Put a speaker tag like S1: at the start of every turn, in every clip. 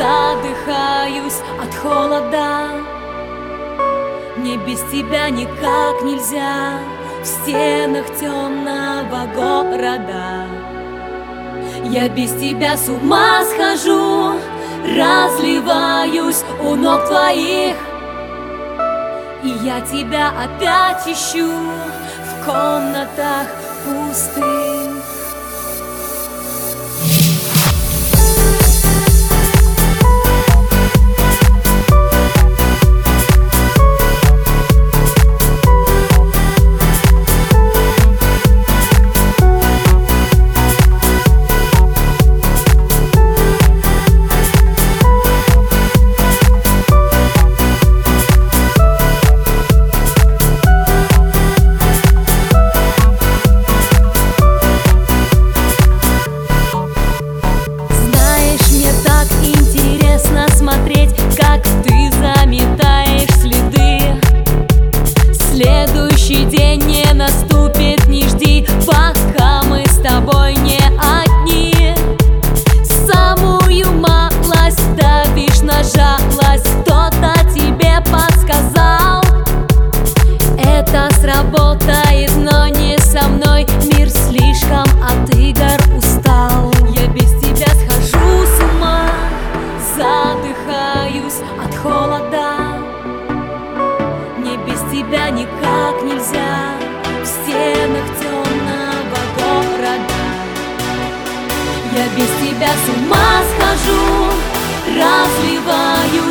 S1: задыхаюсь от холода. Мне без тебя никак нельзя В стенах темного города. Я без тебя с ума схожу Разливаюсь у ног твоих. И я тебя опять ищу В комнатах пустых. спасусь от холода. Мне без тебя никак нельзя. В стенах темного города. Я без тебя с ума схожу. Разливаю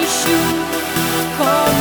S1: off. Call